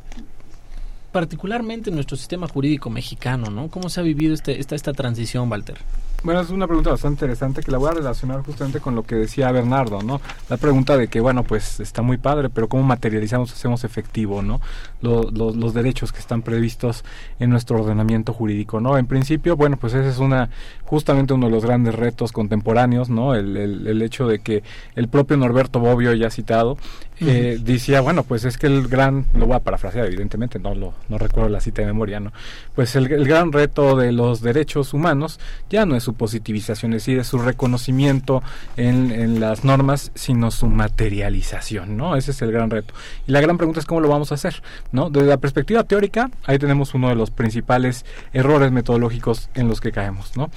particularmente en nuestro sistema jurídico mexicano, ¿no? ¿Cómo se ha vivido este, esta, esta transición, Walter? Bueno, es una pregunta bastante interesante que la voy a relacionar justamente con lo que decía Bernardo, ¿no? La pregunta de que, bueno, pues está muy padre, pero ¿cómo materializamos, hacemos efectivo, ¿no? los derechos que están previstos en nuestro ordenamiento jurídico, ¿no? En principio, bueno, pues ese es una, justamente uno de los grandes retos contemporáneos, ¿no? El, el, hecho de que el propio Norberto Bobbio, ya citado, eh, decía, bueno, pues es que el gran, lo voy a parafrasear evidentemente, no lo no recuerdo la cita de memoria, ¿no? Pues el, el gran reto de los derechos humanos ya no es su positivización, es decir, su reconocimiento en, en, las normas, sino su materialización, ¿no? Ese es el gran reto. Y la gran pregunta es cómo lo vamos a hacer, ¿no? Desde la perspectiva teórica, ahí tenemos uno de los principales errores metodológicos en los que caemos, ¿no?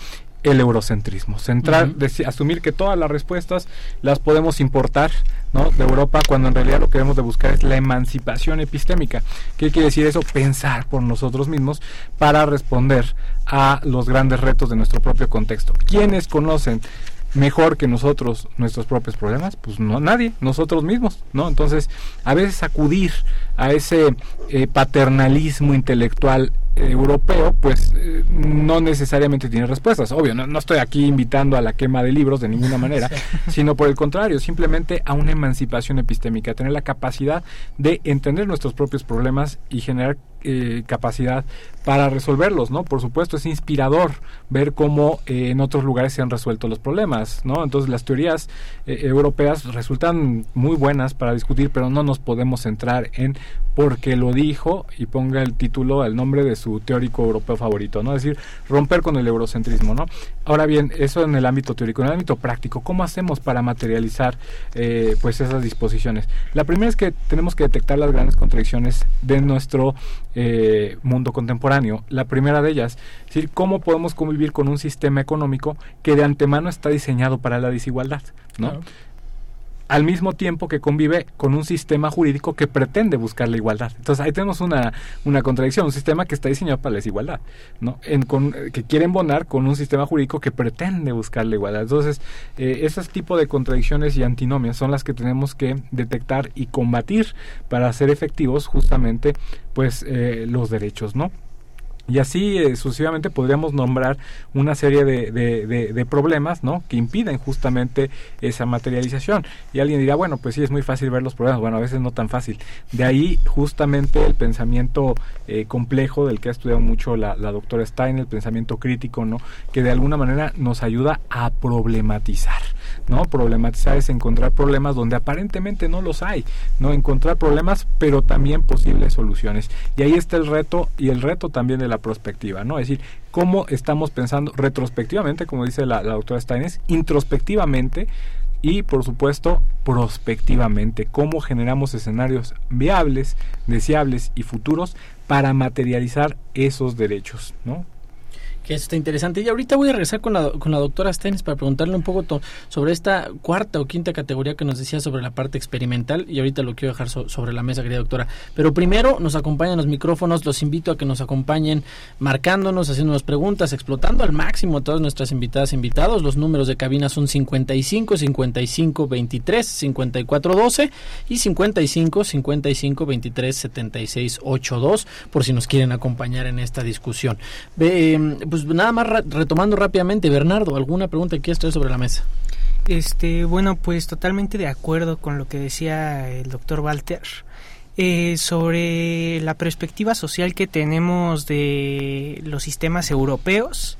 El eurocentrismo, centrar, asumir que todas las respuestas las podemos importar ¿no? de Europa cuando en realidad lo que debemos de buscar es la emancipación epistémica. ¿Qué quiere decir eso? Pensar por nosotros mismos para responder a los grandes retos de nuestro propio contexto. ¿Quiénes conocen mejor que nosotros nuestros propios problemas? Pues no nadie, nosotros mismos, ¿no? Entonces, a veces acudir a ese eh, paternalismo intelectual europeo, pues eh, no necesariamente tiene respuestas. Obvio, no, estoy aquí invitando a la quema de libros de ninguna manera, sino por el contrario, simplemente a una emancipación epistémica, tener la capacidad de entender nuestros propios problemas y generar eh, capacidad para resolverlos, ¿no? Por supuesto, es inspirador ver cómo eh, en otros lugares se han resuelto los problemas, ¿no? Entonces las teorías eh, europeas resultan muy buenas para discutir, pero no nos podemos centrar en porque lo dijo y ponga el título, el nombre de su teórico europeo favorito, ¿no? Es decir, romper con el eurocentrismo, ¿no? Ahora bien, eso en el ámbito teórico, en el ámbito práctico, ¿cómo hacemos para materializar pues esas disposiciones? La primera es que tenemos que detectar las grandes contradicciones de nuestro eh, mundo contemporáneo. La primera de ellas, es decir, cómo podemos convivir con un sistema económico que de antemano está diseñado para la desigualdad, ¿no? Al mismo tiempo que convive con un sistema jurídico que pretende buscar la igualdad. Entonces ahí tenemos una, una contradicción, un sistema que está diseñado para la desigualdad, ¿no? En, con, que quiere embonar con un sistema jurídico que pretende buscar la igualdad. Entonces, eh, esos tipos de contradicciones y antinomias son las que tenemos que detectar y combatir para hacer efectivos justamente pues eh, los derechos, ¿no? Y así eh, sucesivamente podríamos nombrar una serie de, de, problemas ¿no? que impiden justamente esa materialización. Y alguien dirá, bueno, pues sí, es muy fácil ver los problemas. Bueno, a veces no tan fácil. De ahí justamente el pensamiento eh, complejo del que ha estudiado mucho la, la, doctora Stein, el pensamiento crítico, ¿no? que de alguna manera nos ayuda a problematizar. ¿No? Problematizar es encontrar problemas donde aparentemente no los hay, ¿no? Encontrar problemas, pero también posibles soluciones. Y ahí está el reto y el reto también de la perspectiva, ¿no? Es decir, cómo estamos pensando retrospectivamente, como dice la, doctora Steines, introspectivamente y por supuesto prospectivamente, cómo generamos escenarios viables, deseables y futuros para materializar esos derechos, ¿no? Que eso está interesante. Y ahorita voy a regresar con la, con la doctora Steins para preguntarle un poco sobre esta cuarta o quinta categoría que nos decía sobre la parte experimental. Y ahorita lo quiero dejar sobre la mesa, querida doctora. Pero primero nos acompañan los micrófonos. Los invito a que nos acompañen marcándonos, haciéndonos preguntas, explotando al máximo a todas nuestras invitadas e invitados. Los números de cabina son 55 55 23 54 12 y 55 55 23 76 82 por si nos quieren acompañar en esta discusión. Ve, pues nada más retomando rápidamente, Bernardo, ¿alguna pregunta que quieras sobre la mesa? Este, bueno, pues totalmente de acuerdo con lo que decía el doctor Walter. Eh, sobre la perspectiva social que tenemos de los sistemas europeos,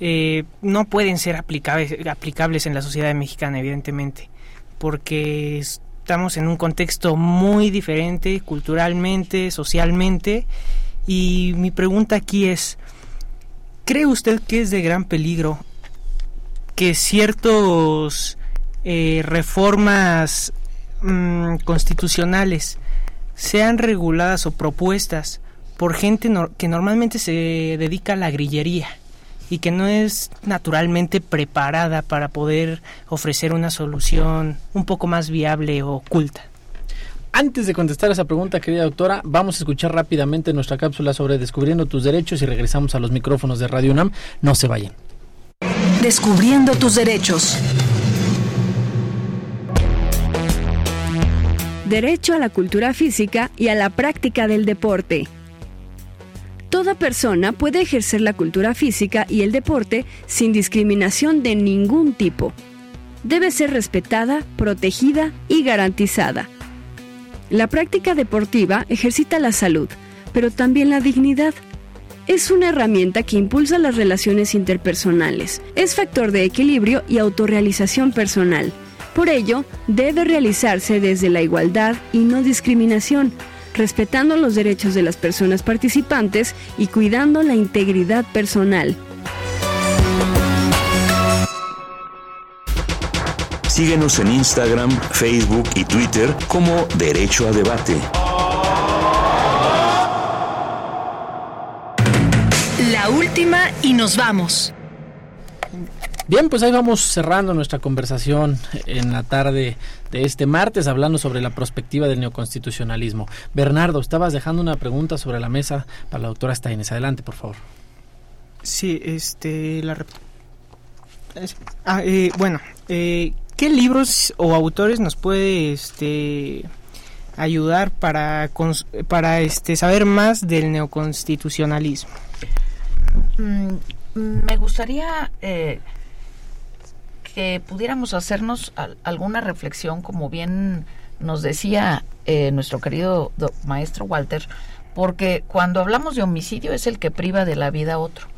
eh, no pueden ser aplicables, aplicables en la sociedad mexicana, evidentemente, porque estamos en un contexto muy diferente culturalmente, socialmente, y mi pregunta aquí es, ¿Cree usted que es de gran peligro que ciertas eh, reformas mm, constitucionales sean reguladas o propuestas por gente que normalmente se dedica a la grillería y que no es naturalmente preparada para poder ofrecer una solución un poco más viable o oculta? Antes de contestar esa pregunta, querida doctora, vamos a escuchar rápidamente nuestra cápsula sobre descubriendo tus derechos y regresamos a los micrófonos de Radio UNAM. No se vayan. Descubriendo tus derechos. Derecho a la cultura física y a la práctica del deporte. Toda persona puede ejercer la cultura física y el deporte sin discriminación de ningún tipo. Debe ser respetada, protegida y garantizada la práctica deportiva ejercita la salud, pero también la dignidad. Es una herramienta que impulsa las relaciones interpersonales, es factor de equilibrio y autorrealización personal. Por ello, debe realizarse desde la igualdad y no discriminación, respetando los derechos de las personas participantes y cuidando la integridad personal. Síguenos en Instagram, Facebook y Twitter como Derecho a Debate. La última y nos vamos. Bien, pues ahí vamos cerrando nuestra conversación en la tarde de este martes hablando sobre la perspectiva del neoconstitucionalismo. Bernardo, estabas dejando una pregunta sobre la mesa para la doctora Steines. Adelante, por favor. Sí, este, la... Ah, eh, bueno, eh, ¿Qué libros o autores nos puede este, ayudar para, este, saber más del neoconstitucionalismo? Mm, me gustaría eh, que pudiéramos hacernos alguna reflexión, como bien nos decía eh, nuestro querido maestro Walter, porque cuando hablamos de homicidio es el que priva de la vida a otro.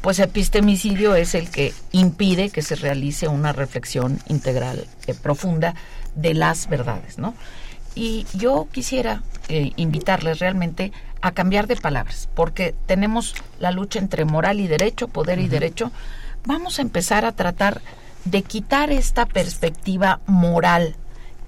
Pues epistemicidio es el que impide que se realice una reflexión integral eh, profunda de las verdades, ¿no? Y yo quisiera eh, invitarles realmente a cambiar de palabras, porque tenemos la lucha entre moral y derecho, poder y derecho. Vamos a empezar a tratar de quitar esta perspectiva moral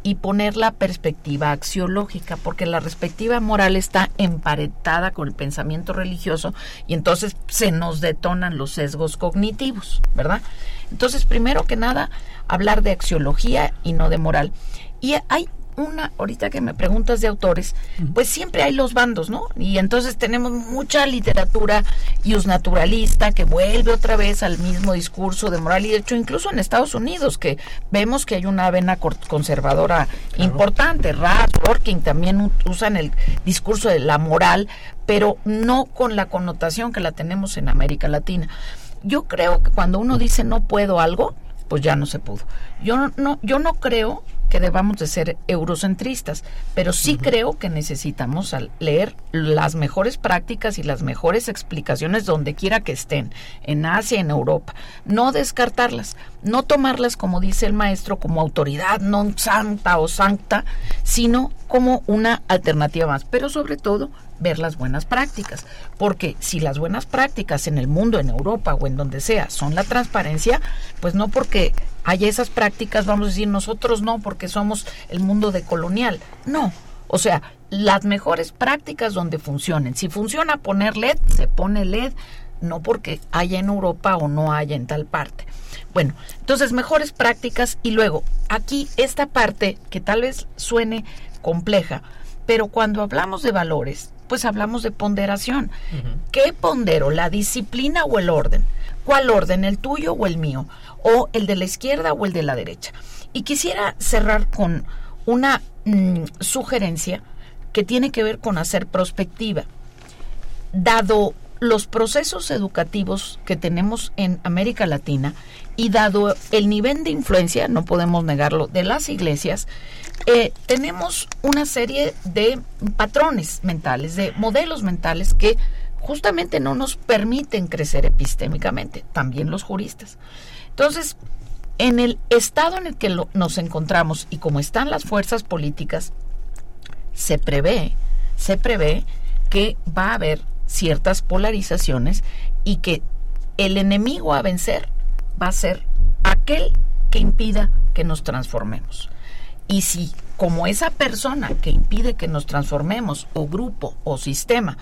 y poner la perspectiva axiológica, porque la perspectiva moral está emparentada con el pensamiento religioso y entonces se nos detonan los sesgos cognitivos, ¿verdad? Entonces, primero que nada, hablar de axiología y no de moral. Y hay una, ahorita que me preguntas de autores, pues siempre hay los bandos, ¿no? Y entonces tenemos mucha literatura naturalista que vuelve otra vez al mismo discurso de moral y de hecho incluso en Estados Unidos que vemos que hay una vena conservadora importante, Rath, Working también usan el discurso de la moral, pero no con la connotación que la tenemos en América Latina. Yo creo que cuando uno dice no puedo algo, pues ya no se pudo. Yo no, yo no creo que debamos de ser eurocentristas, pero sí creo que necesitamos leer las mejores prácticas y las mejores explicaciones donde quiera que estén, en Asia, en Europa. No descartarlas, no tomarlas, como dice el maestro, como autoridad non santa o sancta, sino como una alternativa más, pero sobre todo ver las buenas prácticas, porque si las buenas prácticas en el mundo, en Europa o en donde sea, son la transparencia, pues no porque haya esas prácticas vamos a decir nosotros no, porque somos el mundo de colonial. No, o sea, las mejores prácticas donde funcionen. Si funciona poner LED, se pone LED, no porque haya en Europa o no haya en tal parte. Bueno, entonces mejores prácticas y luego aquí esta parte que tal vez suene compleja, pero cuando hablamos de valores, pues hablamos de ponderación. ¿Qué pondero? ¿La disciplina o el orden? ¿Cuál orden? ¿El tuyo o el mío? ¿O el de la izquierda o el de la derecha? Y quisiera cerrar con una mm, sugerencia que tiene que ver con hacer prospectiva. Dado los procesos educativos que tenemos en América Latina y dado el nivel de influencia, no podemos negarlo, de las iglesias, eh, tenemos una serie de patrones mentales, de modelos mentales que justamente no nos permiten crecer epistémicamente, también los juristas. Entonces, en el estado en el que nos encontramos y como están las fuerzas políticas, se prevé, se prevé que va a haber ciertas polarizaciones y que el enemigo a vencer va a ser aquel que impida que nos transformemos. Y si como esa persona que impide que nos transformemos, o grupo, o sistema,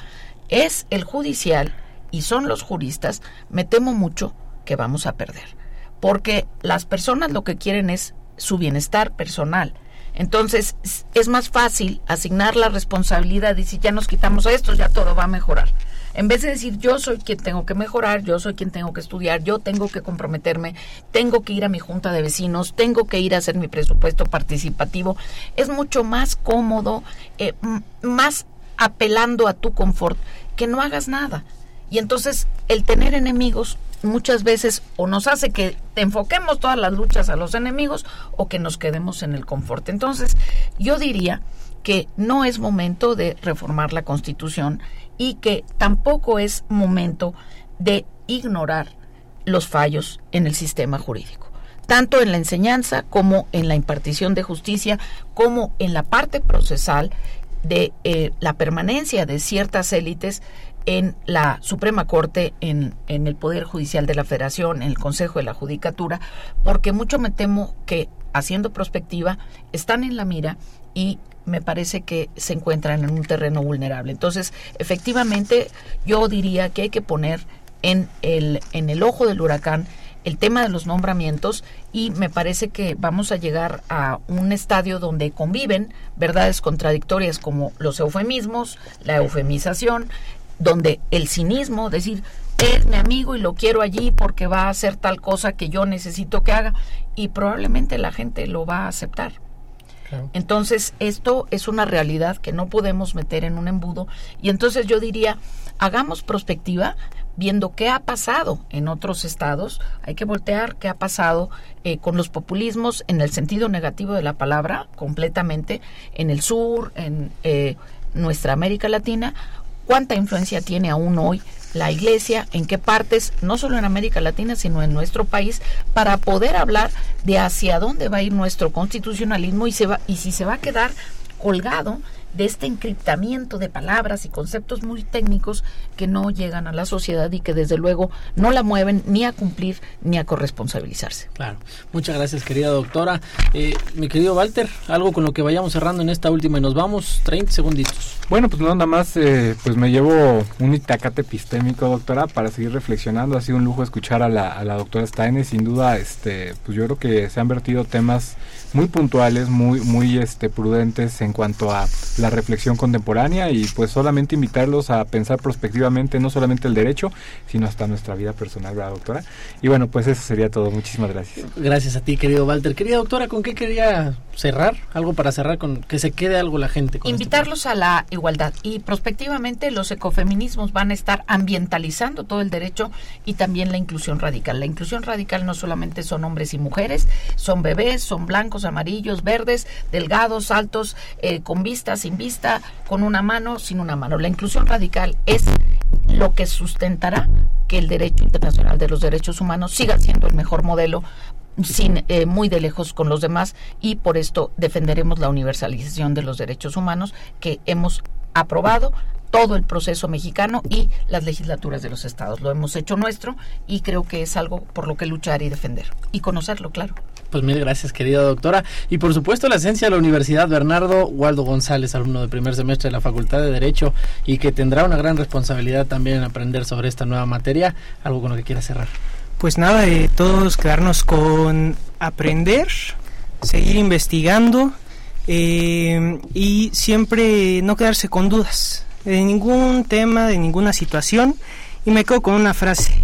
es el judicial y son los juristas, me temo mucho que vamos a perder. Porque las personas lo que quieren es su bienestar personal. Entonces es más fácil asignar la responsabilidad y si ya nos quitamos esto, ya todo va a mejorar. En vez de decir yo soy quien tengo que mejorar, yo soy quien tengo que estudiar, yo tengo que comprometerme, tengo que ir a mi junta de vecinos, tengo que ir a hacer mi presupuesto participativo, es mucho más cómodo, eh, más apelando a tu confort, que no hagas nada. Y entonces el tener enemigos muchas veces o nos hace que enfoquemos todas las luchas a los enemigos o que nos quedemos en el confort. Entonces yo diría que no es momento de reformar la Constitución y que tampoco es momento de ignorar los fallos en el sistema jurídico tanto en la enseñanza como en la impartición de justicia, como en la parte procesal de eh, la permanencia de ciertas élites en la Suprema Corte, en, en, el Poder Judicial de la Federación, en el Consejo de la Judicatura, porque mucho me temo que, haciendo prospectiva, están en la mira y me parece que se encuentran en un terreno vulnerable. Entonces, efectivamente, yo diría que hay que poner en el, en el ojo del huracán el tema de los nombramientos y me parece que vamos a llegar a un estadio donde conviven verdades contradictorias como los eufemismos, la eufemización, donde el cinismo, decir, es mi amigo y lo quiero allí porque va a hacer tal cosa que yo necesito que haga y probablemente la gente lo va a aceptar. Entonces, esto es una realidad que no podemos meter en un embudo. Y entonces yo diría, hagamos prospectiva viendo qué ha pasado en otros estados. Hay que voltear qué ha pasado eh, con los populismos en el sentido negativo de la palabra, completamente, en el sur, en eh, nuestra América Latina. ¿Cuánta influencia tiene aún hoy la iglesia, en qué partes, no solo en América Latina, sino en nuestro país, para poder hablar de hacia dónde va a ir nuestro constitucionalismo y, se va, y si se va a quedar colgado de este encriptamiento de palabras y conceptos muy técnicos que no llegan a la sociedad y que desde luego no la mueven ni a cumplir ni a corresponsabilizarse. Claro. Muchas gracias, querida doctora. Eh, mi querido Walter, algo con lo que vayamos cerrando en esta última y nos vamos, 30 segunditos. Bueno, pues nada más, eh, pues me llevo un itacate epistémico, doctora, para seguir reflexionando. Ha sido un lujo escuchar a la, a la doctora Steiner. Sin duda, este, pues yo creo que se han vertido temas muy puntuales, muy, muy este, prudentes en cuanto a la reflexión contemporánea y pues solamente invitarlos a pensar prospectivamente no solamente el derecho, sino hasta nuestra vida personal, ¿verdad, doctora? Y bueno, pues eso sería todo. Muchísimas gracias. Gracias a ti, querido Walter. Querida doctora, ¿con qué quería cerrar? Algo para cerrar, con que se quede algo la gente. Este Invitarlos a la igualdad y prospectivamente los ecofeminismos van a estar ambientalizando todo el derecho y también la inclusión radical. La inclusión radical no solamente son hombres y mujeres, son bebés, son blancos, amarillos, verdes, delgados, altos, eh, con vista, sin vista, con una mano, sin una mano. La inclusión radical es lo que sustentará que el derecho internacional de los derechos humanos siga siendo el mejor modelo sin eh, muy de lejos con los demás y por esto defenderemos la universalización de los derechos humanos que hemos aprobado todo el proceso mexicano y las legislaturas de los estados. Lo hemos hecho nuestro y creo que es algo por lo que luchar y defender y conocerlo, claro. Pues mil gracias, querida doctora. Y por supuesto, la esencia de la Universidad Bernardo Waldo González, alumno de primer semestre de la Facultad de Derecho y que tendrá una gran responsabilidad también en aprender sobre esta nueva materia. Algo con lo que quiera cerrar. Pues nada, eh, todos quedarnos con aprender, seguir investigando eh, y siempre no quedarse con dudas de ningún tema, de ninguna situación. Y me quedo con una frase,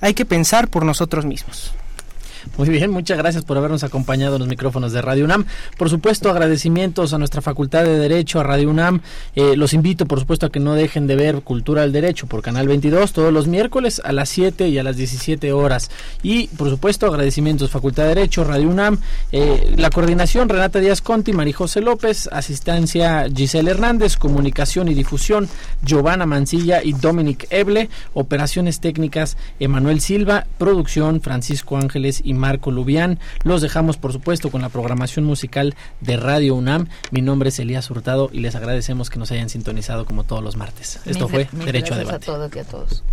hay que pensar por nosotros mismos. Muy bien, muchas gracias por habernos acompañado en los micrófonos de Radio UNAM. Por supuesto, agradecimientos a nuestra Facultad de Derecho, a Radio UNAM. Eh, los invito, por supuesto, a que no dejen de ver Cultura del Derecho por Canal 22 todos los miércoles a las 7 y a las 17 horas. Y, por supuesto, agradecimientos Facultad de Derecho, Radio UNAM, eh, la coordinación Renata Díaz Conti, María José López, asistencia Giselle Hernández, comunicación y difusión Giovanna Mancilla y Dominic Eble, operaciones técnicas Emanuel Silva, producción Francisco Ángeles Marco Lubián. Los dejamos, por supuesto, con la programación musical de Radio UNAM. Mi nombre es Elías Hurtado y les agradecemos que nos hayan sintonizado como todos los martes. Esto fue Derecho a Debate. a todos y a todos.